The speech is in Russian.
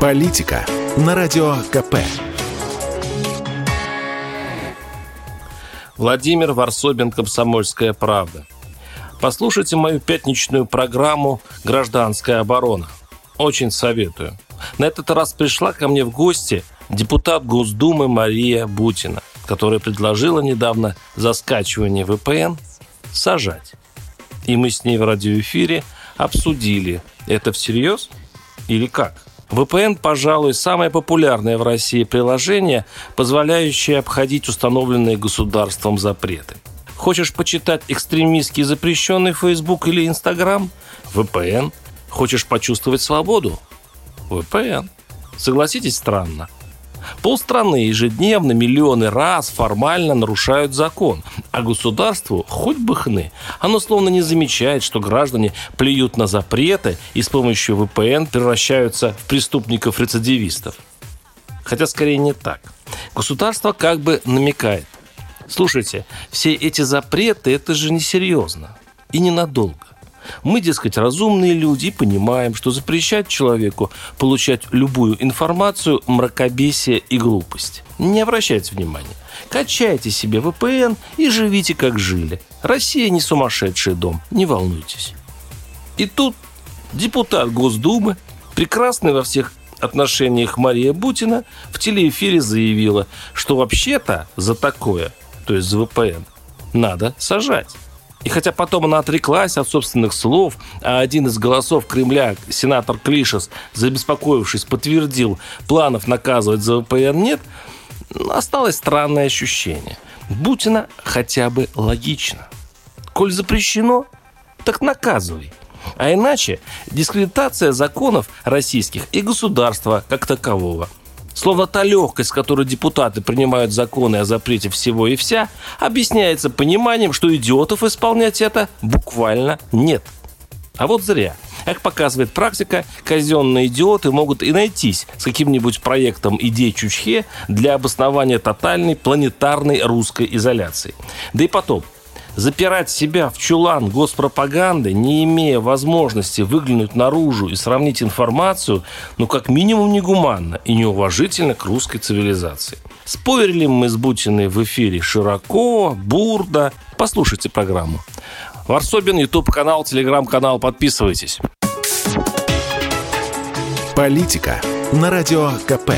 Политика на Радио КП. Владимир Варсобин, «Комсомольская правда». Послушайте мою пятничную программу «Гражданская оборона». Очень советую. На этот раз пришла ко мне в гости депутат Госдумы Мария Бутина, которая предложила недавно за скачивание VPN сажать. И мы с ней в радиоэфире обсудили, это всерьез или как? VPN, пожалуй, самое популярное в России приложение, позволяющее обходить установленные государством запреты. Хочешь почитать экстремистский запрещенный Facebook или Instagram? VPN. Хочешь почувствовать свободу? VPN. Согласитесь, странно. Полстраны ежедневно миллионы раз формально нарушают закон, а государству хоть бы хны. Оно словно не замечает, что граждане плюют на запреты и с помощью VPN превращаются в преступников-рецидивистов. Хотя скорее не так. Государство как бы намекает. Слушайте, все эти запреты – это же несерьезно и ненадолго. Мы, дескать, разумные люди и понимаем, что запрещать человеку получать любую информацию – мракобесие и глупость. Не обращайте внимания. Качайте себе VPN и живите, как жили. Россия не сумасшедший дом, не волнуйтесь. И тут депутат Госдумы, прекрасный во всех отношениях Мария Бутина, в телеэфире заявила, что вообще-то за такое, то есть за VPN, надо сажать. И хотя потом она отреклась от собственных слов, а один из голосов Кремля, сенатор Клишес, забеспокоившись, подтвердил, планов наказывать за ВПН нет, осталось странное ощущение. Бутина хотя бы логично. Коль запрещено, так наказывай. А иначе дискредитация законов российских и государства как такового – Словно та легкость, с которой депутаты принимают законы о запрете всего и вся, объясняется пониманием, что идиотов исполнять это буквально нет. А вот зря. Как показывает практика, казенные идиоты могут и найтись с каким-нибудь проектом идей Чучхе для обоснования тотальной планетарной русской изоляции. Да и потом, запирать себя в чулан госпропаганды, не имея возможности выглянуть наружу и сравнить информацию, ну, как минимум, негуманно и неуважительно к русской цивилизации. Спорили мы с Бутиной в эфире широко, бурно. Послушайте программу. Варсобин, YouTube-канал, Телеграм-канал. Подписывайтесь. Политика на Радио КП.